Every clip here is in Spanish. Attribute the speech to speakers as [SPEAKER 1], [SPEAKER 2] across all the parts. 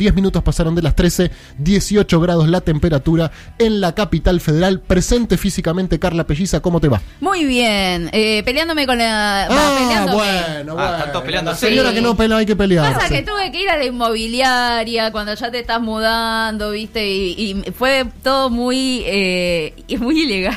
[SPEAKER 1] 10 minutos pasaron de las 13, 18 grados la temperatura en la capital federal. Presente físicamente Carla Pelliza, ¿cómo te va?
[SPEAKER 2] Muy bien, eh, peleándome con la...
[SPEAKER 1] Ah,
[SPEAKER 2] peleándome.
[SPEAKER 1] bueno,
[SPEAKER 3] Ah,
[SPEAKER 1] bueno.
[SPEAKER 3] peleando.
[SPEAKER 1] La señora
[SPEAKER 2] Sí.
[SPEAKER 1] que no pelea, hay que pelear.
[SPEAKER 2] Pasa que tuve que ir a la inmobiliaria cuando ya te estás mudando, ¿viste? Y, y fue todo muy eh, muy ilegal.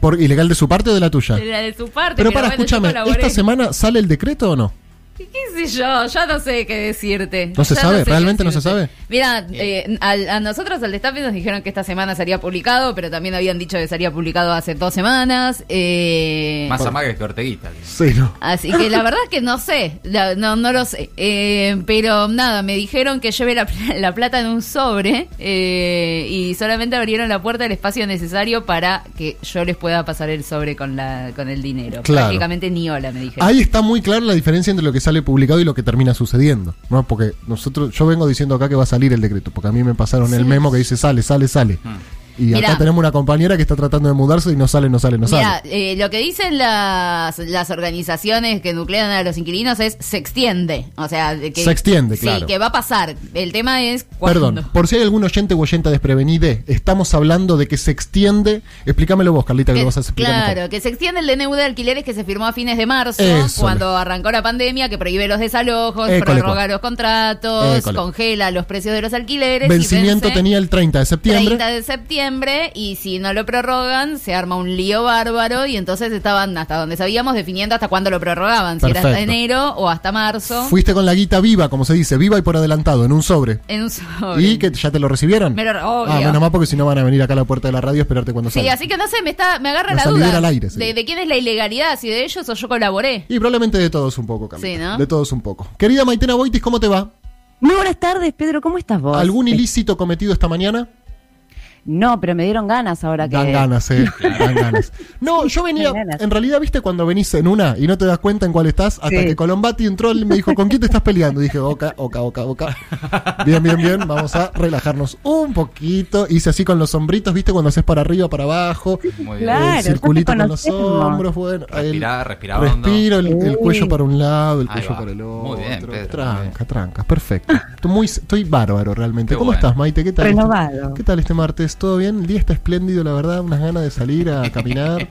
[SPEAKER 1] ¿Por ilegal de su parte o de la tuya?
[SPEAKER 2] Era de su parte.
[SPEAKER 1] Pero para,
[SPEAKER 2] bueno, yo
[SPEAKER 1] escúchame. ¿esta semana sale el decreto o no?
[SPEAKER 2] ¿Qué sé yo? Ya no sé qué decirte.
[SPEAKER 1] ¿No se
[SPEAKER 2] Ya
[SPEAKER 1] sabe?
[SPEAKER 2] sé
[SPEAKER 1] ¿Realmente no se sabe?
[SPEAKER 2] Mira, eh, al- a nosotros al Destape nos dijeron que esta semana sería publicado, pero también habían dicho que sería publicado hace dos semanas. Eh,
[SPEAKER 3] Más amague que Orteguita.
[SPEAKER 1] Sí, no.
[SPEAKER 2] Así que la verdad es que no sé, la- no, no lo sé. Eh, pero nada, me dijeron que lleve la, pl- la plata en un sobre eh, y solamente abrieron la puerta del espacio necesario para que yo les pueda pasar el sobre con, la, con el dinero.
[SPEAKER 1] Claro.
[SPEAKER 2] Prácticamente ni hola, me dijeron.
[SPEAKER 1] Ahí está muy clara la diferencia entre lo que sale publicado y lo que termina sucediendo, ¿no? Porque nosotros, yo vengo diciendo acá que va a salir el decreto, porque a mí me pasaron el memo que dice sale, sale, sale. Y
[SPEAKER 2] Mirá.
[SPEAKER 1] acá tenemos una compañera que está tratando de mudarse y no sale, no sale, no sale.
[SPEAKER 2] eh, lo que dicen las, las organizaciones que nuclean a los inquilinos es se extiende. O sea, que,
[SPEAKER 1] Se extiende,
[SPEAKER 2] sí,
[SPEAKER 1] claro.
[SPEAKER 2] que va a pasar. El tema es cuándo.
[SPEAKER 1] Perdón, por si hay algún oyente o oyenta desprevenide, estamos hablando de que se extiende. Explícamelo vos, Carlita, que,
[SPEAKER 2] Que-
[SPEAKER 1] lo vas a explicar
[SPEAKER 2] claro,
[SPEAKER 1] mejor.
[SPEAKER 2] que se extiende el DNU de alquileres que se firmó a fines de marzo,
[SPEAKER 1] Eso.
[SPEAKER 2] cuando arrancó la pandemia, que prohíbe los desalojos, prorroga
[SPEAKER 1] cual.
[SPEAKER 2] los contratos, congela los precios de los alquileres. y
[SPEAKER 1] Vencimiento
[SPEAKER 2] vence
[SPEAKER 1] tenía el 30 de septiembre.
[SPEAKER 2] 30 de septiembre y si no lo prorrogan se arma un lío bárbaro y entonces estaban hasta donde sabíamos definiendo hasta cuándo lo prorrogaban, si era hasta enero o hasta marzo.
[SPEAKER 1] Fuiste con la guita viva, como se dice, viva y por adelantado, en un sobre.
[SPEAKER 2] en un sobre.
[SPEAKER 1] ¿Y que ya te lo recibieron?
[SPEAKER 2] Me lo- obvio.
[SPEAKER 1] ah, menos mal porque si no van a venir acá a la puerta de la radio a esperarte cuando
[SPEAKER 2] Sí,
[SPEAKER 1] salga.
[SPEAKER 2] así que no sé, me está me agarra
[SPEAKER 1] La
[SPEAKER 2] duda
[SPEAKER 1] al aire, sí.
[SPEAKER 2] de, de quién es la ilegalidad, si de ellos o yo colaboré.
[SPEAKER 1] Y probablemente de todos un poco, Carlita.
[SPEAKER 2] Sí, ¿no?
[SPEAKER 1] De todos un poco. Querida Maitena Boitis, ¿cómo te va?
[SPEAKER 4] Muy buenas tardes, Pedro, ¿cómo estás vos?
[SPEAKER 1] ¿Algún ilícito cometido esta mañana?
[SPEAKER 4] No, pero me dieron ganas ahora que...
[SPEAKER 1] Dan ganas, eh. Dan ganas. No, yo venía. En realidad, viste cuando venís en una y no te das cuenta en cuál estás, hasta
[SPEAKER 4] Sí.
[SPEAKER 1] que Colombati entró y me dijo, ¿con quién te estás peleando? Y dije, oca, oca, oca, oca. Bien, bien, bien. Vamos a relajarnos un poquito. Hice así con los sombritos, viste, cuando haces para arriba, para abajo.
[SPEAKER 3] Muy bien.
[SPEAKER 4] Claro.
[SPEAKER 1] el circulito con los hombros, bueno.
[SPEAKER 3] respirá hondo.
[SPEAKER 1] Respiro, el, cuello para un lado, el
[SPEAKER 3] Ahí
[SPEAKER 1] cuello
[SPEAKER 3] va.
[SPEAKER 1] para el otro.
[SPEAKER 3] Muy bien, Pedro, muy
[SPEAKER 1] tranca,
[SPEAKER 3] bien.
[SPEAKER 1] tranca, perfecto. Estoy, muy, estoy bárbaro realmente.
[SPEAKER 3] Qué
[SPEAKER 1] ¿Cómo
[SPEAKER 3] bueno.
[SPEAKER 1] estás, Maite? ¿Qué tal? este-
[SPEAKER 4] Renovado.
[SPEAKER 1] ¿Qué tal este martes? ¿Todo bien? El día está espléndido, la verdad. Unas ganas de salir a caminar.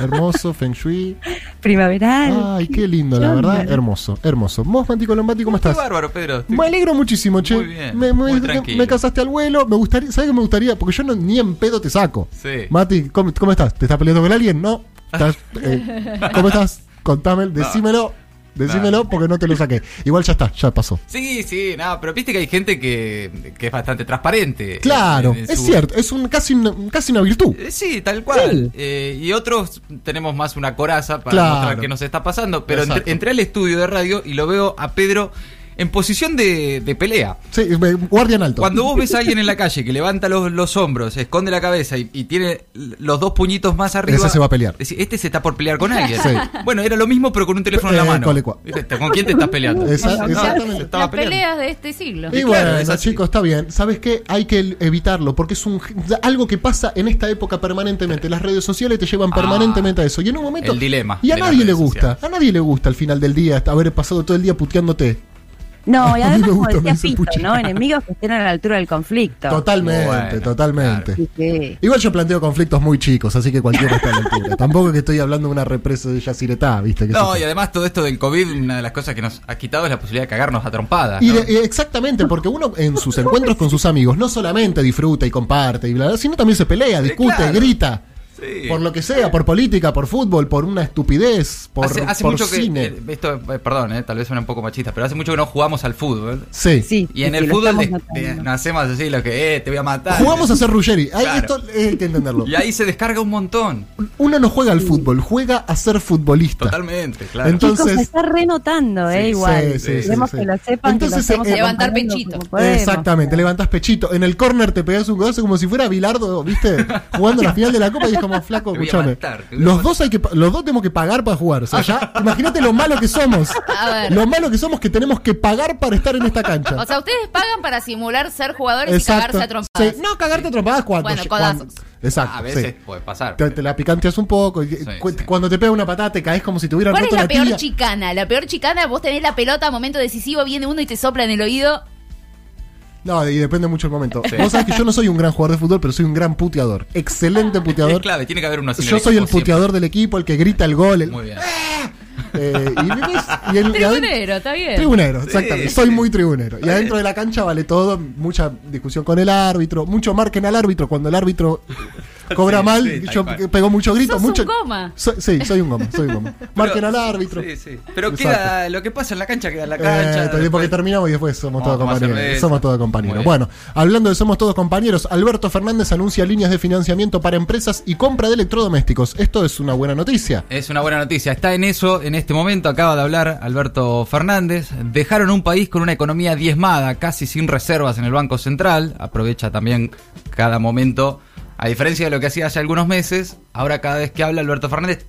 [SPEAKER 1] hermoso, Feng Shui.
[SPEAKER 4] Primaveral.
[SPEAKER 1] Ay, qué lindo, la
[SPEAKER 4] ¿Qué
[SPEAKER 1] verdad. Hermoso, hermoso. ¿Vos, Mati Colombati, cómo estás?
[SPEAKER 3] bárbaro, Pedro. Estoy-
[SPEAKER 1] Me alegro muchísimo, che.
[SPEAKER 3] Muy bien,
[SPEAKER 1] me, me-
[SPEAKER 3] muy
[SPEAKER 1] me-
[SPEAKER 3] tranquilo.
[SPEAKER 1] me casaste al vuelo. Me gustaría, ¿sabes qué me gustaría? Porque yo no, ni en pedo te saco.
[SPEAKER 3] Sí.
[SPEAKER 1] Mati, ¿cómo, cómo estás? ¿Te estás peleando con alguien? No. ¿Estás, eh, ¿Cómo estás? Contame, decímelo. Decímelo porque no te lo saqué. Igual ya está, ya pasó.
[SPEAKER 3] Sí, sí, nada, pero viste que hay gente que, que es bastante transparente.
[SPEAKER 1] Claro,
[SPEAKER 3] en- en
[SPEAKER 1] es
[SPEAKER 3] su-
[SPEAKER 1] cierto, es un casi una, casi una virtud.
[SPEAKER 3] Eh, Sí, tal cual. Eh, y otros tenemos más una coraza para
[SPEAKER 1] Claro.
[SPEAKER 3] mostrar qué nos está pasando. Pero entré, entré al estudio de radio y lo veo a Pedro en posición de, de pelea.
[SPEAKER 1] Sí, guardian alto.
[SPEAKER 3] Cuando vos ves a alguien en la calle que levanta los, los hombros, esconde la cabeza y, y tiene los dos puñitos más arriba.
[SPEAKER 1] Ese se va a pelear.
[SPEAKER 3] este se está por pelear con alguien.
[SPEAKER 1] Sí.
[SPEAKER 3] Bueno, era lo mismo, pero con un teléfono en la
[SPEAKER 1] Eh,
[SPEAKER 3] mano. ¿Con quién te estás peleando?
[SPEAKER 1] Esa-
[SPEAKER 3] No,
[SPEAKER 1] exactamente.
[SPEAKER 2] Las
[SPEAKER 3] peleando.
[SPEAKER 2] peleas de este siglo.
[SPEAKER 1] Y
[SPEAKER 3] Y
[SPEAKER 1] bueno,
[SPEAKER 3] claro, es
[SPEAKER 1] chicos, está bien. ¿Sabes qué? Hay que evitarlo porque es un algo que pasa en esta época permanentemente. Las redes sociales te llevan
[SPEAKER 3] Ah,
[SPEAKER 1] permanentemente a eso. Y en un momento.
[SPEAKER 3] el dilema
[SPEAKER 1] Y a nadie le gusta.
[SPEAKER 3] sociales.
[SPEAKER 1] A nadie le gusta al final del día haber pasado todo el día puteándote.
[SPEAKER 4] No, y además, como decía Pito. ¿no? Enemigos que estén a la altura del conflicto.
[SPEAKER 1] Totalmente,
[SPEAKER 3] Bueno,
[SPEAKER 1] totalmente.
[SPEAKER 4] Sí.
[SPEAKER 1] Igual yo planteo conflictos muy chicos, así que cualquiera está a la altura. Tampoco es que estoy hablando de una represa de Yacyretá, ¿viste? Que
[SPEAKER 3] No,
[SPEAKER 1] se-
[SPEAKER 3] y además todo esto del COVID, una de las cosas que nos ha quitado es la posibilidad de cagarnos a trompadas.
[SPEAKER 1] Y de- exactamente, porque uno en sus encuentros con sus amigos no solamente disfruta y comparte y bla, bla, sino también se pelea, discute,
[SPEAKER 3] claro.
[SPEAKER 1] grita.
[SPEAKER 3] Sí.
[SPEAKER 1] Por lo que sea, por política, por fútbol, por una estupidez, por,
[SPEAKER 3] hace, hace
[SPEAKER 1] por
[SPEAKER 3] mucho
[SPEAKER 1] cine.
[SPEAKER 3] que. eh, esto, eh, perdón, eh, tal vez suena un poco machista, pero hace mucho que no jugamos al fútbol.
[SPEAKER 1] sí.
[SPEAKER 4] Sí,
[SPEAKER 3] Y en el fútbol
[SPEAKER 4] notando.
[SPEAKER 3] de- nacemos así, lo que, eh, te voy a matar.
[SPEAKER 1] Jugamos a hacer Ruggeri.
[SPEAKER 3] Claro.
[SPEAKER 1] esto hay que entenderlo.
[SPEAKER 3] Y ahí se descarga un montón.
[SPEAKER 1] Uno no juega al fútbol, juega a ser futbolista.
[SPEAKER 3] Totalmente, claro.
[SPEAKER 1] Entonces-
[SPEAKER 4] Chicos, se está renotando, ¿eh? Igual.
[SPEAKER 1] sí, sí,
[SPEAKER 4] Queremos
[SPEAKER 1] sí,
[SPEAKER 4] que
[SPEAKER 1] sí.
[SPEAKER 4] lo sepan.
[SPEAKER 1] Entonces,
[SPEAKER 4] que lo
[SPEAKER 1] eh,
[SPEAKER 2] Levantar pechito.
[SPEAKER 1] Exactamente, levantás pechito. En el córner te pegás un codazo como si fuera Bilardo, ¿viste? Jugando la final de la Copa y es como,
[SPEAKER 3] matar, voy a
[SPEAKER 1] Los dos hay que pa- los dos tenemos que pagar para jugar. O sea, ya, imagínate lo malo que somos.
[SPEAKER 2] A ver.
[SPEAKER 1] Lo malo que somos que tenemos que pagar para estar en esta cancha.
[SPEAKER 2] O sea, ustedes pagan para simular ser jugadores y cagarse a trompadas.
[SPEAKER 1] Sí, No, cagarte a trompadas cuando.
[SPEAKER 2] Bueno,
[SPEAKER 1] cuando-
[SPEAKER 2] codazos.
[SPEAKER 1] Exacto.
[SPEAKER 3] A veces
[SPEAKER 1] sí.
[SPEAKER 3] puede pasar.
[SPEAKER 1] Te, te la picanteas un poco. y- cu-
[SPEAKER 3] sí.
[SPEAKER 1] Cuando te pega una patada, te caes como si te hubieran
[SPEAKER 2] ¿Cuál es
[SPEAKER 1] roto
[SPEAKER 2] la
[SPEAKER 1] la
[SPEAKER 2] peor
[SPEAKER 1] tibia.
[SPEAKER 2] chicana? La peor chicana, vos tenés la pelota, momento decisivo, viene uno y te sopla en el oído.
[SPEAKER 1] No, y depende mucho el momento. Vos sabés que yo no soy un gran jugador de fútbol, pero soy un gran puteador. Excelente
[SPEAKER 3] Es
[SPEAKER 1] puteador.
[SPEAKER 3] clave, tiene que haber uno así. en
[SPEAKER 1] Yo soy el puteador del equipo, el que grita el gol. el-.
[SPEAKER 3] Muy bien.
[SPEAKER 1] eh, y, el-
[SPEAKER 2] Tribunero, está bien.
[SPEAKER 1] Tribunero, exactamente.
[SPEAKER 3] Sí,
[SPEAKER 1] Soy
[SPEAKER 3] sí.
[SPEAKER 1] muy tribunero. Y adentro de la cancha vale todo, mucha discusión con el árbitro, mucho marquen al árbitro cuando el árbitro cobra
[SPEAKER 3] Sí,
[SPEAKER 1] mal.
[SPEAKER 3] sí,
[SPEAKER 1] yo
[SPEAKER 3] cual.
[SPEAKER 1] pego mucho grito,
[SPEAKER 2] Sos
[SPEAKER 1] mucho.
[SPEAKER 2] un goma.
[SPEAKER 1] So- sí, soy un goma, soy un goma. Marquen al árbitro.
[SPEAKER 3] Sí, sí. Pero
[SPEAKER 1] Exacto.
[SPEAKER 3] queda lo que pasa en la cancha, queda en la
[SPEAKER 1] Eh,
[SPEAKER 3] cancha.
[SPEAKER 1] porque
[SPEAKER 3] después-
[SPEAKER 1] terminamos y después somos
[SPEAKER 3] Vamos
[SPEAKER 1] todos compañeros. Somos todos compañeros. Bueno, hablando de somos todos compañeros, Alberto Fernández anuncia líneas de financiamiento para empresas y compra de electrodomésticos. Esto es una buena noticia.
[SPEAKER 3] Es una buena noticia. Está en eso en este momento. Acaba de hablar Alberto Fernández. Dejaron un país con una economía diezmada, casi sin reservas en el Banco Central. Aprovecha también cada momento. A diferencia de lo que hacía hace algunos meses, ahora cada vez que habla Alberto Fernández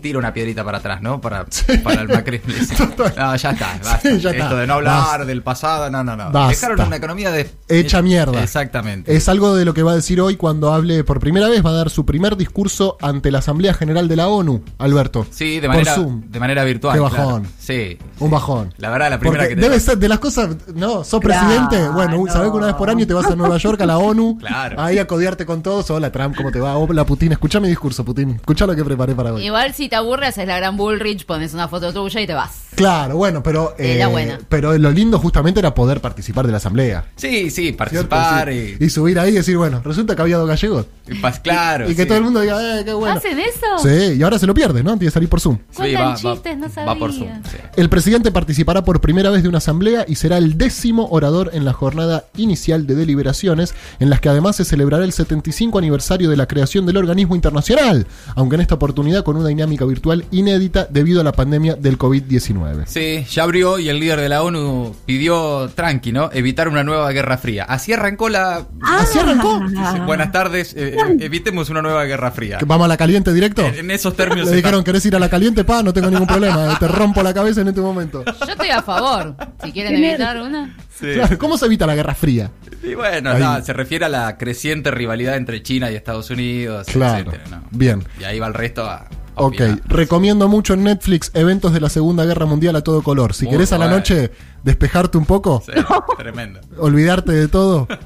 [SPEAKER 3] tira una piedrita para atrás, ¿no? Para, para el macrismo. No, ya está. basta.
[SPEAKER 1] Sí, ya está.
[SPEAKER 3] Esto de no hablar
[SPEAKER 1] Basta.
[SPEAKER 3] del pasado, no, no, no.
[SPEAKER 1] Basta.
[SPEAKER 3] Dejaron una economía de...
[SPEAKER 1] Hecha mierda.
[SPEAKER 3] Exactamente.
[SPEAKER 1] Es algo de lo que va a decir hoy cuando hable por primera vez. Va a dar su primer discurso ante la Asamblea General de la ONU, Alberto.
[SPEAKER 3] Sí, de
[SPEAKER 1] Por
[SPEAKER 3] manera,
[SPEAKER 1] Zoom.
[SPEAKER 3] de manera virtual.
[SPEAKER 1] Qué
[SPEAKER 3] claro.
[SPEAKER 1] bajón.
[SPEAKER 3] Sí.
[SPEAKER 1] Un bajón.
[SPEAKER 3] La verdad, la primera
[SPEAKER 1] Porque
[SPEAKER 3] que te-
[SPEAKER 1] debe ser de las cosas, no, sos
[SPEAKER 4] Claro,
[SPEAKER 1] presidente, bueno,
[SPEAKER 4] no.
[SPEAKER 1] sabés que una vez por año te vas a Nueva York, a la ONU,
[SPEAKER 3] Claro.
[SPEAKER 1] ahí a codiarte con todos, hola Trump, ¿cómo te va? Hola Putin, escucha mi discurso, Putin, escucha lo que preparé para hoy.
[SPEAKER 2] Igual si te aburres, haces la gran Bullrich, pones una foto tuya y te vas.
[SPEAKER 1] Claro, bueno, pero
[SPEAKER 2] Eh,
[SPEAKER 1] eh,
[SPEAKER 2] buena.
[SPEAKER 1] pero lo lindo justamente era poder participar de la asamblea.
[SPEAKER 3] Sí, sí, participar
[SPEAKER 1] Sí.
[SPEAKER 3] y,
[SPEAKER 1] Y subir ahí y decir, bueno, resulta que había dos gallegos.
[SPEAKER 3] y pas- claro.
[SPEAKER 1] y que
[SPEAKER 3] sí.
[SPEAKER 1] todo el mundo diga, eh, qué bueno.
[SPEAKER 2] ¿Hacen eso?
[SPEAKER 1] Sí, y ahora se lo pierde, ¿no? Tiene que salir por Zoom.
[SPEAKER 3] Sí,
[SPEAKER 2] Cuentan chistes, no
[SPEAKER 3] Va por
[SPEAKER 2] sabía.
[SPEAKER 3] Zoom. sí.
[SPEAKER 1] El presidente participará por primera vez de una asamblea y será el décimo orador en la jornada inicial de deliberaciones, en las que además se celebrará el 75 aniversario de la creación del organismo internacional, aunque en esta oportunidad con una dinámica virtual inédita debido a la pandemia del COVID-19.
[SPEAKER 3] Sí, ya abrió y el líder de la ONU pidió tranqui, ¿no? Evitar una nueva guerra fría. Así arrancó la.
[SPEAKER 1] ¿Así arrancó?
[SPEAKER 3] Dice, Buenas tardes, eh, evitemos una nueva guerra fría.
[SPEAKER 1] ¿Que ¿Vamos a la caliente directo?
[SPEAKER 3] En, en esos términos.
[SPEAKER 1] Le dijeron, ¿querés ir a la caliente, pa? No tengo ningún problema, eh, te rompo la cabeza en este momento.
[SPEAKER 2] Yo estoy a favor. Si quieren evitar una.
[SPEAKER 3] Sí.
[SPEAKER 1] Claro, ¿Cómo se evita la guerra fría?
[SPEAKER 3] Y bueno, no, se refiere a la creciente rivalidad entre China y Estados Unidos.
[SPEAKER 1] Claro.
[SPEAKER 3] etcétera, ¿no?
[SPEAKER 1] Bien.
[SPEAKER 3] Y ahí va el resto a.
[SPEAKER 1] Ok, recomiendo mucho en Netflix eventos de la Segunda Guerra Mundial a todo color. Si
[SPEAKER 3] Muy
[SPEAKER 1] querés a la noche despejarte un poco,
[SPEAKER 3] Sí, tremendo.
[SPEAKER 1] olvidarte de todo.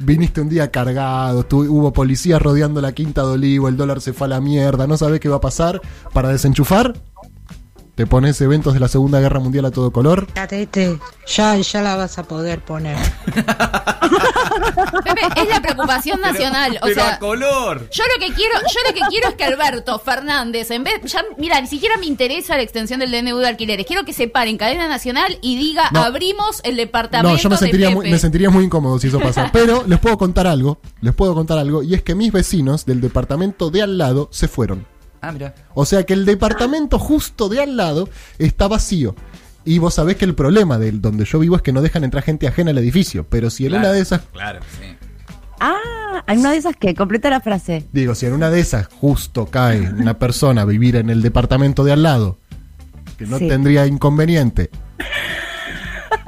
[SPEAKER 1] Viniste un día cargado, tu- hubo policías rodeando la Quinta de Olivo, el dólar se fue a la mierda, no sabés qué va a pasar. Para desenchufar, te pones eventos de la Segunda Guerra Mundial a todo color.
[SPEAKER 5] Catete, ya, ya la vas a poder poner.
[SPEAKER 2] Pepe, es la preocupación nacional. O
[SPEAKER 3] Pero
[SPEAKER 2] sea,
[SPEAKER 3] a color.
[SPEAKER 2] Yo lo que quiero, yo lo que quiero es que Alberto Fernández, en vez, ya, mira, ni siquiera me interesa la extensión del DNU de alquileres. Quiero que se pare en cadena nacional y diga,
[SPEAKER 1] No.
[SPEAKER 2] abrimos el departamento
[SPEAKER 1] No, yo me
[SPEAKER 2] de
[SPEAKER 1] sentiría,
[SPEAKER 2] Pepe.
[SPEAKER 1] muy, me sentiría muy incómodo si eso pasa. Pero les puedo contar algo, les puedo contar algo, y es que mis vecinos del departamento de al lado se fueron.
[SPEAKER 3] Ah, mira.
[SPEAKER 1] O sea que el departamento justo de al lado está vacío. Y vos sabés que el problema de donde yo vivo es que no dejan entrar gente ajena al edificio. Pero si en
[SPEAKER 3] Claro,
[SPEAKER 1] una de esas,
[SPEAKER 3] Claro, sí.
[SPEAKER 4] Ah, hay una de esas que completa la frase.
[SPEAKER 1] digo, si en una de esas justo cae una persona a vivir en el departamento de al lado, que no
[SPEAKER 4] Sí.
[SPEAKER 1] tendría inconveniente.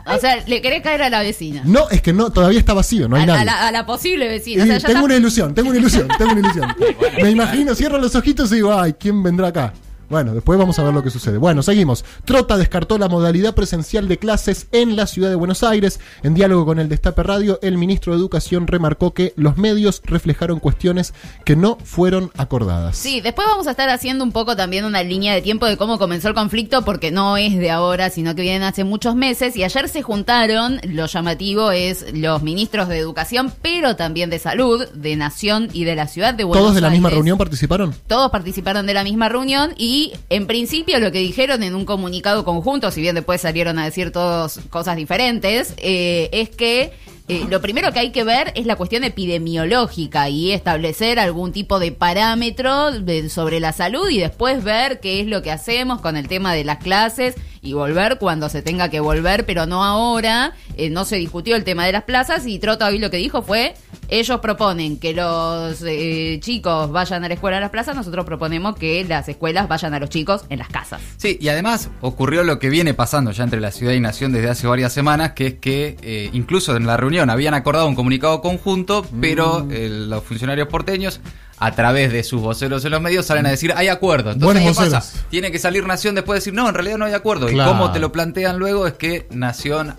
[SPEAKER 2] O sea, le querés caer a la vecina.
[SPEAKER 1] No, es que no, todavía está vacío, no hay
[SPEAKER 2] a,
[SPEAKER 1] nadie.
[SPEAKER 2] a la, a la posible vecina.
[SPEAKER 1] Y
[SPEAKER 2] O sea, ya
[SPEAKER 1] tengo
[SPEAKER 2] está-
[SPEAKER 1] una ilusión, tengo una ilusión, tengo una ilusión. Me imagino, cierro los ojitos y digo, ay, ¿quién vendrá acá? Bueno, después vamos a ver lo que sucede. Bueno, seguimos. Trota descartó la modalidad presencial de clases en la ciudad de Buenos Aires. En diálogo con el Destape Radio, el ministro de Educación remarcó que los medios reflejaron cuestiones que no fueron acordadas.
[SPEAKER 2] Sí, después vamos a estar haciendo un poco también una línea de tiempo de cómo comenzó el conflicto, porque no es de ahora, sino que viene hace muchos meses. Y ayer se juntaron, lo llamativo es los ministros de Educación, pero también de Salud, de Nación y de la ciudad de Buenos Aires.
[SPEAKER 1] ¿Todos de la misma reunión participaron?
[SPEAKER 2] Todos participaron de la misma reunión y en principio lo que dijeron en un comunicado conjunto, si bien después salieron a decir todas cosas diferentes, eh, es que eh, lo primero que hay que ver es la cuestión epidemiológica y establecer algún tipo de parámetro de- sobre la salud y después ver qué es lo que hacemos con el tema de las clases y volver cuando se tenga que volver, pero no ahora. Eh, no se discutió el tema de las plazas y Trota hoy lo que dijo fue, ellos proponen que los eh, chicos vayan a la escuela a las plazas, nosotros proponemos que las escuelas vayan a los chicos en las casas.
[SPEAKER 3] Sí, y además ocurrió lo que viene pasando ya entre la ciudad y nación desde hace varias semanas, que es que eh, incluso en la reunión habían acordado un comunicado conjunto, pero eh, los funcionarios porteños, a través de sus voceros en los medios, salen a decir hay acuerdo. Entonces, ¿qué pasa? Tiene que salir Nación después de decir no, en realidad no hay acuerdo.
[SPEAKER 1] Claro.
[SPEAKER 3] Y cómo te lo plantean luego es que Nación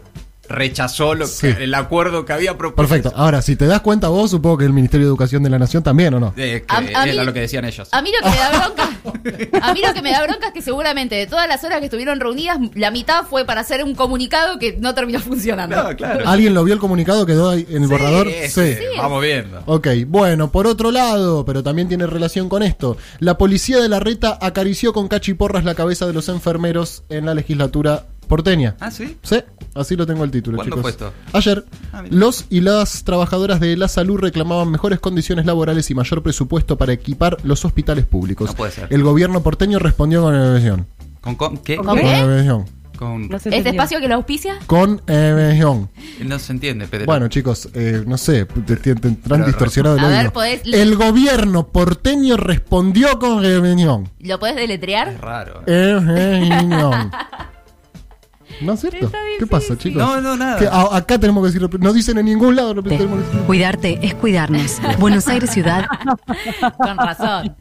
[SPEAKER 3] rechazó lo que- el acuerdo que había propuesto.
[SPEAKER 1] Perfecto. Ahora, si te das cuenta vos, supongo que el Ministerio de Educación de la Nación también, ¿o no?
[SPEAKER 3] Eh, que
[SPEAKER 2] A- a
[SPEAKER 3] era
[SPEAKER 2] mí-
[SPEAKER 3] lo que decían ellos.
[SPEAKER 2] A mí lo que me da bronca, a mí lo que me da bronca es que seguramente de todas las horas que estuvieron reunidas, la mitad fue para hacer un comunicado que no terminó funcionando.
[SPEAKER 3] No, claro.
[SPEAKER 1] ¿Alguien lo vio el comunicado? ¿Quedó ahí en el borrador?
[SPEAKER 3] Sí, sí, vamos viendo.
[SPEAKER 1] Ok, bueno, por otro lado, pero también tiene relación con esto, la policía de la reta acarició con cachiporras la cabeza de los enfermeros en la legislatura porteña.
[SPEAKER 3] Ah, sí.
[SPEAKER 1] Sí, así lo tengo el título,
[SPEAKER 3] ¿Cuándo
[SPEAKER 1] chicos.
[SPEAKER 3] fue esto?
[SPEAKER 1] Ayer,
[SPEAKER 3] Ah,
[SPEAKER 1] los y las trabajadoras de la salud reclamaban mejores condiciones laborales y mayor presupuesto para equipar los hospitales públicos.
[SPEAKER 3] No puede ser.
[SPEAKER 1] El gobierno porteño respondió con evasión.
[SPEAKER 3] ¿Con, con qué?
[SPEAKER 2] ¿Con
[SPEAKER 1] Con
[SPEAKER 2] qué?
[SPEAKER 3] Con-
[SPEAKER 4] No
[SPEAKER 2] ¿Este espacio que lo auspicia?
[SPEAKER 1] Con evasión.
[SPEAKER 3] no se entiende, Pedro.
[SPEAKER 1] Bueno, chicos, eh, no sé, te, te- te tendrán
[SPEAKER 3] Pero-
[SPEAKER 1] distorsionado el
[SPEAKER 2] A ver, podés-
[SPEAKER 1] El gobierno porteño respondió con evasión.
[SPEAKER 2] ¿Lo podés
[SPEAKER 3] es
[SPEAKER 2] deletrear?
[SPEAKER 3] raro.
[SPEAKER 1] Evasión. ¿No es cierto?
[SPEAKER 2] Está
[SPEAKER 1] ¿Qué pasa, chicos?
[SPEAKER 3] No, no, nada.
[SPEAKER 1] Que a- acá tenemos que decir, no dicen en ningún lado lo que tenemos que decir.
[SPEAKER 6] Cuidarte es cuidarnos. Buenos Aires Ciudad.
[SPEAKER 2] Con razón.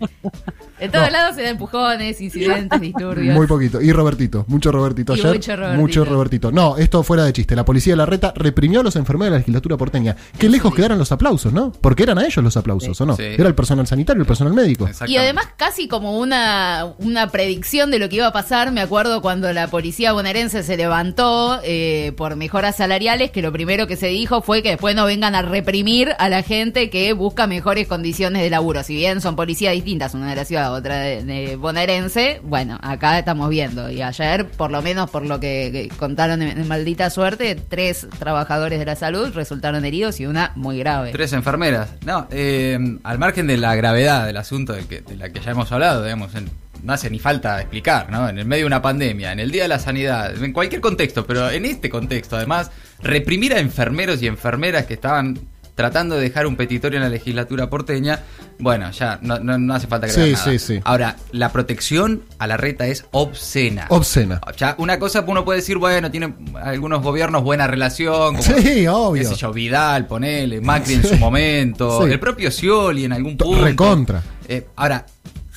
[SPEAKER 2] En todos lados se da empujones, incidentes, disturbios.
[SPEAKER 1] Muy poquito. Y Robertito, mucho Robertito
[SPEAKER 2] Y
[SPEAKER 1] ayer.
[SPEAKER 2] mucho Robertito.
[SPEAKER 1] Mucho Robertito. No, esto fuera de chiste. La policía de la reta reprimió a los enfermeros de la legislatura porteña. Qué lejos quedaron los aplausos, ¿no? Porque eran a ellos los aplausos, ¿o no?
[SPEAKER 3] Sí.
[SPEAKER 1] Era el personal sanitario, el personal médico.
[SPEAKER 2] Y además casi como una, una predicción de lo que iba a pasar, me acuerdo cuando la policía bonaerense se levantó eh, por mejoras salariales, que lo primero que se dijo fue que después no vengan a reprimir a la gente que busca mejores condiciones de laburo. Si bien son policías distintas, una de la ciudad, otra de, de bonaerense, bueno, acá estamos viendo. Y ayer, por lo menos por lo que, contaron en, en maldita suerte, tres trabajadores de la salud resultaron heridos y una muy grave.
[SPEAKER 3] Tres enfermeras. No, eh, al margen de la gravedad del asunto de, que, de la que ya hemos hablado, digamos, en- no hace ni falta explicar, ¿no? En el medio de una pandemia, en el Día de la Sanidad, en cualquier contexto, pero en este contexto, además, reprimir a enfermeros y enfermeras que estaban tratando de dejar un petitorio en la legislatura porteña, bueno, ya no, no- no hace falta agregar
[SPEAKER 1] Sí,
[SPEAKER 3] nada.
[SPEAKER 1] sí, sí.
[SPEAKER 3] Ahora, la protección a la reta es obscena.
[SPEAKER 1] Obscena.
[SPEAKER 3] Ya, una cosa uno puede decir, bueno, tienen algunos gobiernos buena relación. Como,
[SPEAKER 1] Sí, obvio.
[SPEAKER 3] qué sé yo, Vidal, ponele, Macri en su momento, el propio Scioli en algún
[SPEAKER 1] To-
[SPEAKER 3] punto.
[SPEAKER 1] recontra.
[SPEAKER 3] Eh, ahora,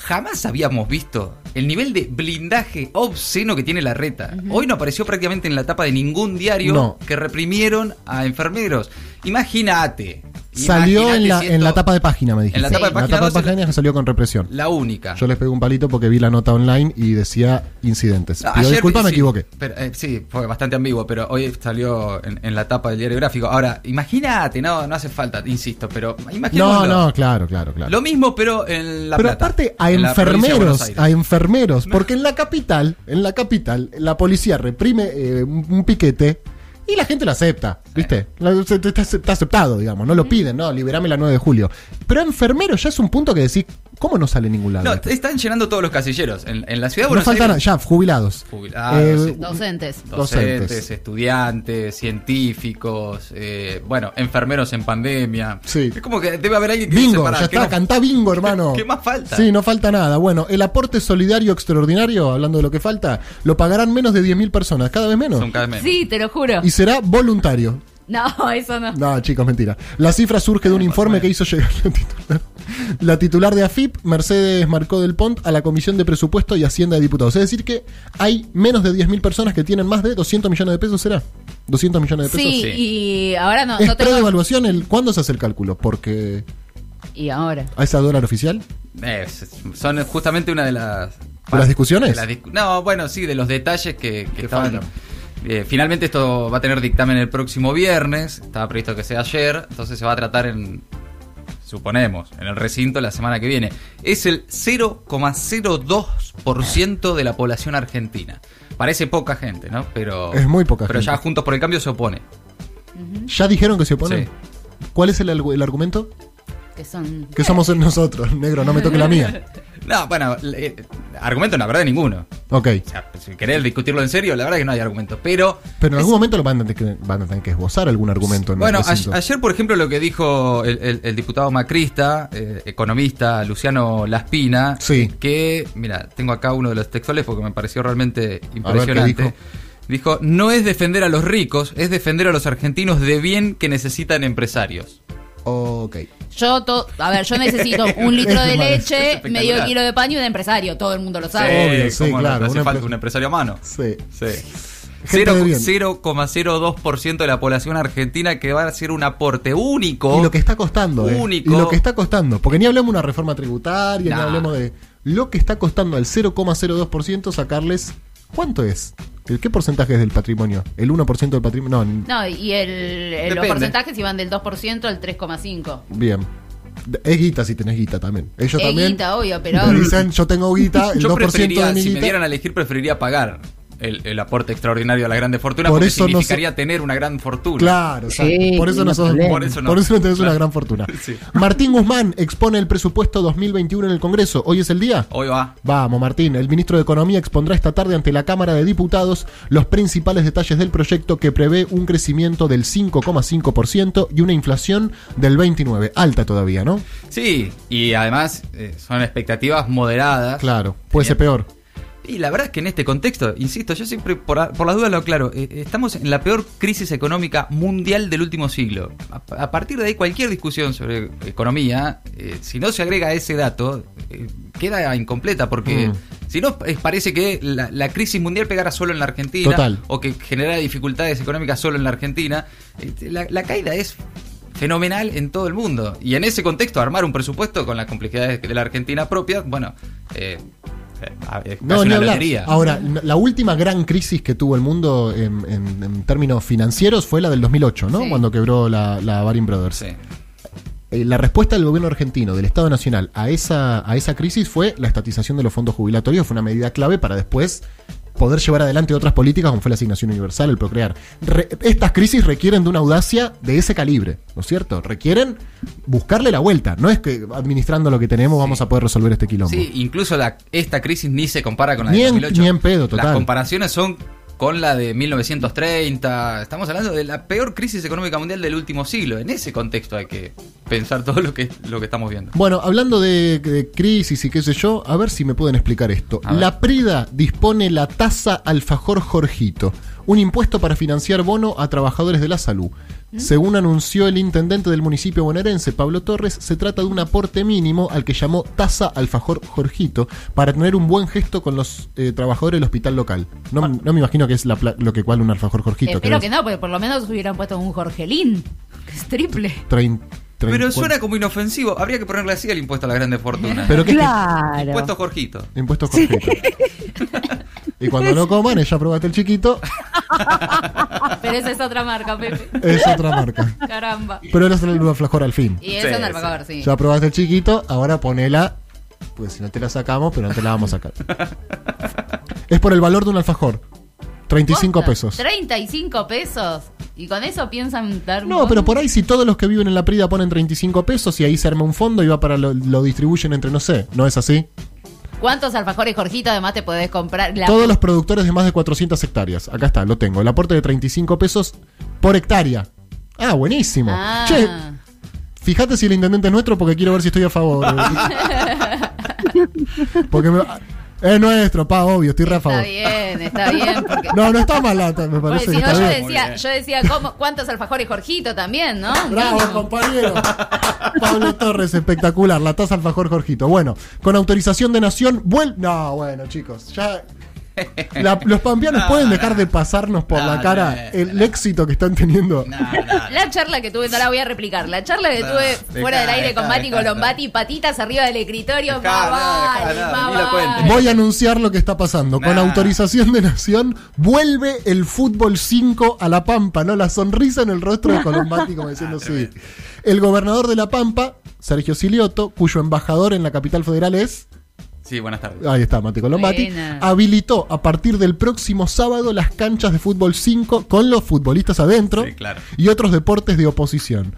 [SPEAKER 3] jamás habíamos visto el nivel de blindaje obsceno que tiene la reta. Hoy no apareció prácticamente en la tapa de ningún diario
[SPEAKER 1] No.
[SPEAKER 3] que reprimieron a enfermeros. Imagínate.
[SPEAKER 1] Salió
[SPEAKER 3] imagínate
[SPEAKER 1] en la,
[SPEAKER 3] si
[SPEAKER 1] en la tapa de página, me dijiste.
[SPEAKER 3] En la tapa de página
[SPEAKER 1] la tapa de
[SPEAKER 3] 12,
[SPEAKER 1] página salió con represión.
[SPEAKER 3] La única.
[SPEAKER 1] Yo les pegué un palito porque vi la nota online y decía incidentes.
[SPEAKER 3] No,
[SPEAKER 1] Pido
[SPEAKER 3] ayer
[SPEAKER 1] disculpas, me
[SPEAKER 3] sí,
[SPEAKER 1] equivoqué.
[SPEAKER 3] pero, eh, sí, fue bastante ambiguo, pero hoy salió en, en la tapa del diario gráfico. Ahora, imagínate, no, no hace falta, insisto, pero
[SPEAKER 1] No,
[SPEAKER 3] imaginémoslo.
[SPEAKER 1] no, claro, claro, claro.
[SPEAKER 3] Lo mismo, pero en la
[SPEAKER 1] Pero
[SPEAKER 3] Plata,
[SPEAKER 1] aparte
[SPEAKER 3] en
[SPEAKER 1] enfermeros, a enfermeros, porque en la capital, en la capital, la policía reprime eh, un piquete y la gente lo acepta, ¿viste? Está, aceptado, digamos, no lo piden, no, liberame la 9 de julio. Pero enfermeros ya es un punto que decís, ¿cómo no sale en ningún lado?
[SPEAKER 3] No,
[SPEAKER 1] esto?
[SPEAKER 3] están llenando todos los casilleros. En, en la ciudad de
[SPEAKER 1] No
[SPEAKER 3] Buenos
[SPEAKER 1] faltan
[SPEAKER 3] Aires.
[SPEAKER 1] ya, jubilados.
[SPEAKER 3] Jubilados,
[SPEAKER 1] Eh,
[SPEAKER 3] sí.
[SPEAKER 2] Docentes.
[SPEAKER 3] Docentes,
[SPEAKER 1] docentes.
[SPEAKER 3] estudiantes, científicos, eh, bueno, enfermeros en pandemia.
[SPEAKER 1] Sí.
[SPEAKER 3] Es como que debe haber alguien que dice,
[SPEAKER 1] Bingo,
[SPEAKER 3] "Pará,
[SPEAKER 1] ya
[SPEAKER 3] ¿qué
[SPEAKER 1] está, cantá bingo, hermano.
[SPEAKER 3] ¿Qué más falta?
[SPEAKER 1] Sí, no falta nada. Bueno, el aporte solidario extraordinario, hablando de lo que falta, lo pagarán menos de 10.000 personas, cada vez menos.
[SPEAKER 3] Son cada vez menos.
[SPEAKER 2] Sí, te lo juro.
[SPEAKER 1] Y será voluntario.
[SPEAKER 2] No, eso no.
[SPEAKER 1] No, chicos, mentira. La cifra surge de un informe que hizo llegar la titular, la titular de AFIP, Mercedes Marcó del Pont, a la Comisión de Presupuesto y Hacienda de Diputados. Es decir, que hay menos de 10.000 personas que tienen más de 200 millones de pesos, ¿será? 200 millones de pesos.
[SPEAKER 2] Sí,
[SPEAKER 3] Sí.
[SPEAKER 2] y ahora no,
[SPEAKER 1] ¿Es
[SPEAKER 2] no tengo...
[SPEAKER 1] predevaluación? El, ¿Cuándo se hace el cálculo? Porque
[SPEAKER 2] Y ahora.
[SPEAKER 1] a ese dólar oficial.
[SPEAKER 3] Son justamente una de las...
[SPEAKER 1] ¿De las discusiones?
[SPEAKER 3] de las discu- no, bueno, sí, de los detalles que, que
[SPEAKER 1] Que
[SPEAKER 3] estaban...
[SPEAKER 1] faltan.
[SPEAKER 3] Eh, finalmente esto va a tener dictamen el próximo viernes, estaba previsto que sea ayer, entonces se va a tratar en, suponemos, en el recinto la semana que viene. Es el 0,02% de la población argentina. Parece poca gente, ¿no? Pero,
[SPEAKER 1] Es muy poca
[SPEAKER 3] pero
[SPEAKER 1] gente.
[SPEAKER 3] ya Juntos por el Cambio se opone.
[SPEAKER 1] ¿Ya dijeron que se oponen?
[SPEAKER 3] Sí.
[SPEAKER 1] ¿Cuál es el, el argumento?
[SPEAKER 2] Que son.
[SPEAKER 1] Que somos nosotros, negro, no me toque la mía.
[SPEAKER 3] No, bueno, eh, argumento la verdad ninguno.
[SPEAKER 1] Ok.
[SPEAKER 3] O sea, si querés discutirlo en serio, la verdad que no hay argumento. Pero
[SPEAKER 1] Pero en
[SPEAKER 3] es-
[SPEAKER 1] algún momento lo van a, tener que, van a tener que esbozar algún argumento en
[SPEAKER 3] Bueno, a- ayer, por ejemplo, lo que dijo el, el- el diputado macrista, eh, economista Luciano Laspina,
[SPEAKER 1] Sí.
[SPEAKER 3] que, mira, tengo acá uno de los textuales porque me pareció realmente
[SPEAKER 1] ¿qué
[SPEAKER 3] impresionante.
[SPEAKER 1] dijo?
[SPEAKER 3] dijo, no es defender a los ricos, es defender a los argentinos de bien que necesitan empresarios.
[SPEAKER 1] Ok.
[SPEAKER 2] Yo, to- a ver, yo necesito un litro de leche, medio kilo de pan y un empresario. Todo el mundo lo sabe.
[SPEAKER 1] Obvio, sí,
[SPEAKER 3] ¿cómo no?
[SPEAKER 1] claro,
[SPEAKER 3] Hace falta un empresario a mano.
[SPEAKER 1] Sí.
[SPEAKER 3] Sí.
[SPEAKER 1] Gente de bien.
[SPEAKER 3] 0,02% de la población argentina que va a ser un aporte único.
[SPEAKER 1] Y lo que está costando, ¿eh?
[SPEAKER 3] Único.
[SPEAKER 1] Y lo que está costando. Porque ni hablemos de una reforma tributaria, ni hablemos de. Lo que está costando al 0,02% sacarles. ¿Cuánto es? ¿El ¿Qué porcentaje es del patrimonio? ¿El 1% del patrimonio? No,
[SPEAKER 2] No, y el, el- los porcentajes iban del 2% al 3,5%.
[SPEAKER 1] bien. Es guita si tenés guita también. Ellos
[SPEAKER 2] Es
[SPEAKER 1] también.
[SPEAKER 2] guita, obvio, pero-
[SPEAKER 1] te Dicen, yo tengo guita, el
[SPEAKER 3] Yo
[SPEAKER 1] 2%
[SPEAKER 3] preferiría,
[SPEAKER 1] de mi
[SPEAKER 3] si me dieran a elegir, preferiría pagar el, el aporte extraordinario a las grandes fortunas
[SPEAKER 1] Por
[SPEAKER 3] porque
[SPEAKER 1] eso no
[SPEAKER 3] significaría tener una gran fortuna.
[SPEAKER 1] Claro, o sea,
[SPEAKER 4] Sí,
[SPEAKER 1] por eso
[SPEAKER 4] no
[SPEAKER 1] no por,
[SPEAKER 3] Por
[SPEAKER 1] eso
[SPEAKER 3] eso
[SPEAKER 1] no,
[SPEAKER 3] no.
[SPEAKER 1] tenés una gran fortuna.
[SPEAKER 3] Sí.
[SPEAKER 1] Martín Guzmán expone el presupuesto 2021 en el Congreso. ¿Hoy es el día?
[SPEAKER 3] Hoy va.
[SPEAKER 1] Vamos, Martín. El ministro de Economía expondrá esta tarde ante la Cámara de Diputados los principales detalles del proyecto que prevé un crecimiento del 5,5% y una inflación del 29%. Alta todavía, ¿no?
[SPEAKER 3] Sí, y además eh, son expectativas moderadas.
[SPEAKER 1] Claro, puede ser peor.
[SPEAKER 3] Y la verdad es que en este contexto, insisto, yo siempre, por, por las dudas lo aclaro, eh, estamos en la peor crisis económica mundial del último siglo. A, a partir de ahí, cualquier discusión sobre economía, eh, si no se agrega ese dato, eh, queda incompleta, porque
[SPEAKER 1] Mm.
[SPEAKER 3] si no, parece que la, la crisis mundial pegara solo en la Argentina,
[SPEAKER 1] Total.
[SPEAKER 3] o que genera dificultades económicas solo en la Argentina. Eh, la, la caída es fenomenal en todo el mundo. Y en ese contexto, armar un presupuesto con las complejidades de la Argentina propia, bueno, eh, es
[SPEAKER 1] No,
[SPEAKER 3] una
[SPEAKER 1] hablar.
[SPEAKER 3] lotería.
[SPEAKER 1] Ahora, la última gran crisis que tuvo el mundo en, en- en términos financieros fue la del 2008, ¿no?
[SPEAKER 2] Sí.
[SPEAKER 1] Cuando quebró la, la Baring Brothers.
[SPEAKER 3] Sí.
[SPEAKER 1] Eh, la respuesta del gobierno argentino, del Estado Nacional, a esa, a esa crisis fue la estatización de los fondos jubilatorios. Fue una medida clave para después poder llevar adelante otras políticas como fue la asignación universal, el procrear. Re- estas crisis requieren de una audacia de ese calibre, ¿no es cierto? Requieren buscarle la vuelta. No es que administrando lo que tenemos vamos a poder resolver este quilombo.
[SPEAKER 3] Sí, incluso la, esta crisis ni se compara con la
[SPEAKER 1] Ni
[SPEAKER 3] de
[SPEAKER 1] en-
[SPEAKER 3] 2008.
[SPEAKER 1] ni en pedo, total.
[SPEAKER 3] Las comparaciones son con la de 1930. Estamos hablando de la peor crisis económica mundial del último siglo. En ese contexto hay que pensar todo lo que, lo que estamos viendo.
[SPEAKER 1] Bueno, hablando de, de crisis y qué sé yo, a ver si me pueden explicar esto. La Prida dispone la tasa alfajor Jorgito, un impuesto para financiar bono a trabajadores de la salud. Según anunció el intendente del municipio bonaerense, Pablo Torres, se trata de un aporte mínimo al que llamó tasa alfajor Jorgito para tener un buen gesto con los eh, trabajadores del hospital local. No, no me imagino que es la pla- lo que cual un alfajor Jorgito.
[SPEAKER 2] Espero
[SPEAKER 1] es
[SPEAKER 2] que no, porque por lo menos hubieran puesto un Jorgelín, que es triple.
[SPEAKER 1] trein- trein-
[SPEAKER 3] Pero suena como inofensivo. Habría que ponerle así el impuesto a las grandes fortunas.
[SPEAKER 1] Pero que
[SPEAKER 4] Claro.
[SPEAKER 3] Impuesto Jorgito.
[SPEAKER 1] Impuesto Jorgito. y cuando lo coman, ella probaste el chiquito,
[SPEAKER 2] Pero esa es otra marca, Pepe.
[SPEAKER 1] es otra marca.
[SPEAKER 2] Caramba.
[SPEAKER 1] Pero era el alfajor al fin.
[SPEAKER 2] Y
[SPEAKER 3] Sí,
[SPEAKER 2] esa es
[SPEAKER 3] sí.
[SPEAKER 2] alfajor, sí.
[SPEAKER 1] Ya probaste el chiquito, ahora ponela. Pues si no te la sacamos, pero no te la vamos a sacar. es por el valor de un alfajor. 35
[SPEAKER 2] ¿Posta?
[SPEAKER 1] pesos.
[SPEAKER 2] 35 pesos. Y con eso piensan dar un
[SPEAKER 1] No, pero por ahí si todos los que viven en la Prida ponen 35 pesos y ahí se arma un fondo y va para lo, lo distribuyen entre, no sé, ¿no es así?
[SPEAKER 2] ¿Cuántos alfajores Jorgito además te podés comprar? La-
[SPEAKER 1] Todos los productores de más de 400 hectáreas. Acá está, lo tengo. El aporte de 35 pesos por hectárea. Ah, buenísimo.
[SPEAKER 2] Ah.
[SPEAKER 1] Che, fíjate si el intendente es nuestro porque quiero ver si estoy a favor. porque me- es nuestro, pa, obvio, estoy re a favor.
[SPEAKER 2] Está bien, está bien. Porque...
[SPEAKER 1] No, no está malata, me
[SPEAKER 2] Porque
[SPEAKER 1] parece
[SPEAKER 2] si
[SPEAKER 1] que
[SPEAKER 2] no,
[SPEAKER 1] está
[SPEAKER 2] yo
[SPEAKER 1] bien.
[SPEAKER 2] decía, yo decía ¿cómo- ¿cuántos alfajores Jorgito también, no?
[SPEAKER 1] Bravo,
[SPEAKER 2] Mínimo.
[SPEAKER 1] compañero. Pablo Torres, espectacular. La taza alfajor Jorgito. Bueno, con autorización de Nación, vuelve. No, bueno, chicos, ya. la- los pampeanos
[SPEAKER 3] No,
[SPEAKER 1] pueden
[SPEAKER 3] no.
[SPEAKER 1] dejar de pasarnos por
[SPEAKER 3] No,
[SPEAKER 1] la cara
[SPEAKER 3] no,
[SPEAKER 1] el
[SPEAKER 3] no.
[SPEAKER 1] éxito que están teniendo.
[SPEAKER 3] No, no,
[SPEAKER 2] La charla que tuve, no la voy a replicar. La charla que
[SPEAKER 3] No,
[SPEAKER 2] tuve fuera del aire con Mati Colombati, patitas arriba del escritorio.
[SPEAKER 1] Voy a anunciar lo que está pasando. Con autorización de Nación, vuelve el fútbol 5 a La Pampa, ¿no? La sonrisa en el rostro de Colombati, como diciendo sí. El gobernador de La Pampa, Sergio Silioto, cuyo embajador en la capital federal es.
[SPEAKER 3] Sí, buenas tardes.
[SPEAKER 1] Ahí está, Mate Colombati.
[SPEAKER 2] Buena.
[SPEAKER 1] Habilitó a partir del próximo sábado las canchas de fútbol 5 con los futbolistas adentro
[SPEAKER 3] Sí, claro.
[SPEAKER 1] y otros deportes de oposición.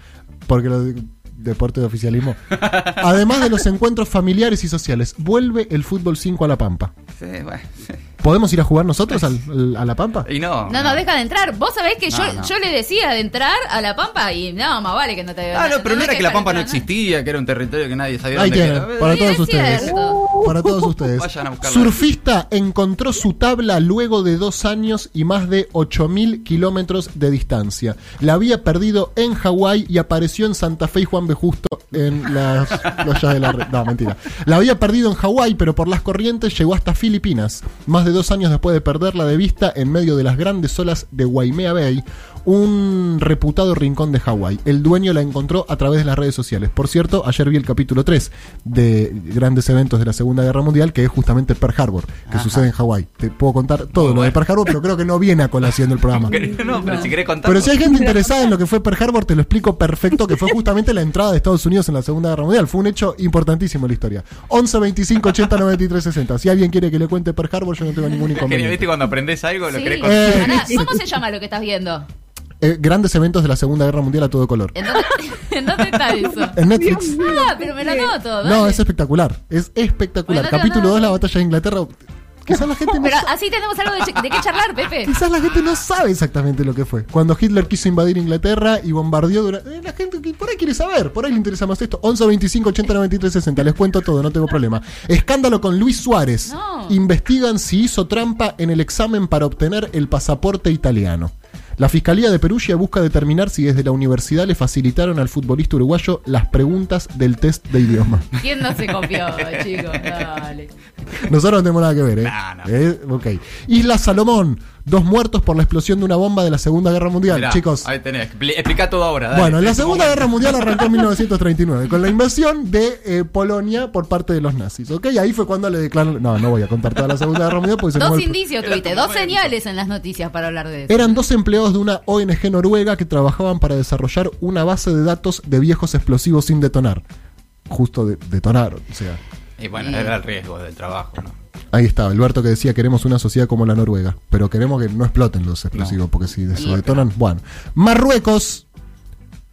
[SPEAKER 1] Porque los de- deportes de oficialismo. Además de los encuentros familiares y sociales, vuelve el fútbol 5 a La Pampa.
[SPEAKER 3] Sí, bueno, sí.
[SPEAKER 1] ¿Podemos ir a jugar nosotros al- al- a La Pampa?
[SPEAKER 3] Y no.
[SPEAKER 2] No, no, deja de entrar. Vos sabés que
[SPEAKER 3] No,
[SPEAKER 2] yo,
[SPEAKER 3] no.
[SPEAKER 2] yo le decía de entrar a La Pampa y no, más vale que no te
[SPEAKER 3] Ah, no, pero no era que la Pampa no existía, que era un territorio que nadie sabía
[SPEAKER 1] Ahí
[SPEAKER 3] dónde
[SPEAKER 1] tienen,
[SPEAKER 3] quedaba.
[SPEAKER 1] para
[SPEAKER 2] Sí,
[SPEAKER 1] todos
[SPEAKER 2] es
[SPEAKER 1] ustedes.
[SPEAKER 2] cierto.
[SPEAKER 1] Para todos ustedes.
[SPEAKER 3] Vayan a.
[SPEAKER 1] Surfista encontró su tabla luego de dos años y más de 8.000 kilómetros de distancia. La había perdido en Hawái y apareció en Santa Fe y Juan B. Justo en las playas de la red. No, mentira. La había perdido en Hawái, pero por las corrientes llegó hasta Filipinas. Más de dos años después de perderla de vista en medio de las grandes olas de Waimea Bay, un reputado rincón de Hawái. El dueño la encontró a través de las redes sociales. Por cierto, ayer vi el capítulo 3 de grandes eventos de la Segunda Guerra Mundial, que es justamente Pearl Harbor, que
[SPEAKER 3] Ajá.
[SPEAKER 1] sucede en Hawái. Te puedo contar todo
[SPEAKER 3] Muy
[SPEAKER 1] lo de. Pearl Harbor, pero creo que no viene a colación del programa.
[SPEAKER 3] No, pero si querés contar.
[SPEAKER 1] Pero si hay gente interesada en lo que fue Pearl Harbor, te lo explico perfecto, que fue justamente la entrada de Estados Unidos en la Segunda Guerra Mundial. Fue un hecho importantísimo en la historia. 11 25 80 93 60. Si alguien quiere que le cuente Pearl Harbor, yo no tengo ningún
[SPEAKER 3] Genial, ¿viste
[SPEAKER 1] inconveniente.
[SPEAKER 3] cuando aprendes algo lo
[SPEAKER 2] Sí.
[SPEAKER 3] querés contar?
[SPEAKER 1] Eh.
[SPEAKER 2] ¿Cómo se llama lo que estás viendo?
[SPEAKER 1] Eh, grandes eventos de la Segunda Guerra Mundial a todo color.
[SPEAKER 2] ¿En dónde, ¿en dónde está eso?
[SPEAKER 1] En Netflix.
[SPEAKER 2] Ah, pero me lo anoto.
[SPEAKER 1] No, es espectacular. Es espectacular.
[SPEAKER 2] Bueno, no,
[SPEAKER 1] Capítulo
[SPEAKER 2] no,
[SPEAKER 1] 2,
[SPEAKER 2] no.
[SPEAKER 1] la batalla de Inglaterra. Quizás la gente no
[SPEAKER 2] Pero así tenemos algo de, de qué charlar, Pepe.
[SPEAKER 1] Quizás la gente no sabe exactamente lo que fue. Cuando Hitler quiso invadir Inglaterra y bombardeó durante... eh, la gente por ahí quiere saber, por ahí le interesa más esto. 11 25 80 93 60. Les cuento todo, no tengo problema. Escándalo con Luis Suárez.
[SPEAKER 2] No.
[SPEAKER 1] Investigan si hizo trampa en el examen para obtener el pasaporte italiano. La Fiscalía de Perugia busca determinar si desde la universidad le facilitaron al futbolista uruguayo las preguntas del test de idioma.
[SPEAKER 2] ¿Quién no se copió, chicos? Dale.
[SPEAKER 1] Nosotros no tenemos nada que ver, ¿eh?
[SPEAKER 3] No, no.
[SPEAKER 1] Eh, ok. Isla Salomón. Dos muertos por la explosión de una bomba de la Segunda Guerra Mundial.
[SPEAKER 3] Mirá,
[SPEAKER 1] Chicos,
[SPEAKER 3] Ahí tenés. Expli- Explica todo ahora. dale.
[SPEAKER 1] bueno, la Segunda. Guerra Mundial arrancó en 1939 con la invasión de eh, Polonia por parte de los nazis. ¿Ok? Ahí fue cuando le declararon. No, no voy a contar toda la Segunda Guerra Mundial porque se
[SPEAKER 2] Dos indicios tuviste, dos señales en las noticias para hablar de eso.
[SPEAKER 1] Eran dos empleados de una ONG noruega que trabajaban para desarrollar una base de datos de viejos explosivos sin detonar. Justo de, detonaron, o sea.
[SPEAKER 3] Y bueno, era el riesgo del trabajo, ¿no?
[SPEAKER 1] Ahí estaba, Alberto que decía queremos una sociedad como la Noruega, pero queremos que no exploten los explosivos, porque si se detonan, bueno. Marruecos,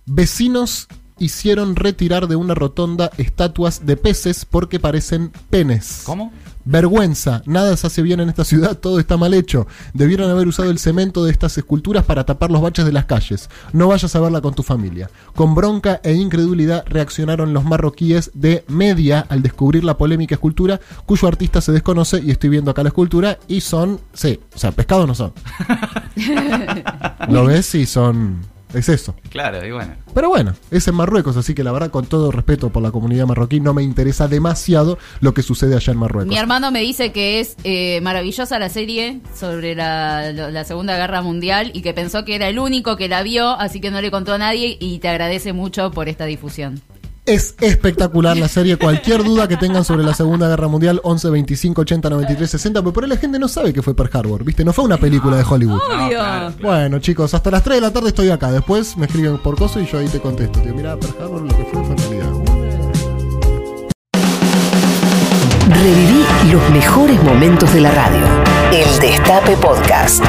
[SPEAKER 1] vecinos hicieron retirar de una rotonda estatuas de peces porque parecen penes.
[SPEAKER 3] ¿Cómo?
[SPEAKER 1] Vergüenza, nada se hace bien en esta ciudad, todo está mal hecho. Debieron haber usado el cemento de estas esculturas para tapar los baches de las calles. No vayas a verla con tu familia. Con bronca e incredulidad reaccionaron los marroquíes de media al descubrir la polémica escultura, cuyo artista se desconoce y estoy viendo acá la escultura y son, sí, o sea, pescados no son. Lo ves y son, es eso.
[SPEAKER 3] Claro, y bueno.
[SPEAKER 1] Pero bueno, es en Marruecos, así que la verdad, con todo respeto por la comunidad marroquí, no me interesa demasiado lo que sucede allá en Marruecos.
[SPEAKER 2] Mi hermano me dice que es eh, maravillosa la serie sobre la, Segunda Guerra Mundial y que pensó que era el único que la vio, así que no le contó a nadie y te agradece mucho por esta difusión.
[SPEAKER 1] Es espectacular la serie. Cualquier duda que tengan sobre la Segunda Guerra Mundial, 11 25 80 93 60. Pero por ahí la gente no sabe que fue Pearl Harbor, ¿viste? No fue una película de Hollywood.
[SPEAKER 2] Obvio.
[SPEAKER 1] Bueno, chicos, hasta las 3 de la tarde estoy acá. Después me escriben por coso y yo ahí te contesto. Tío, mira, Pearl Harbor lo que fue fue en realidad.
[SPEAKER 6] Reviví los mejores momentos de la radio. El Destape Podcast.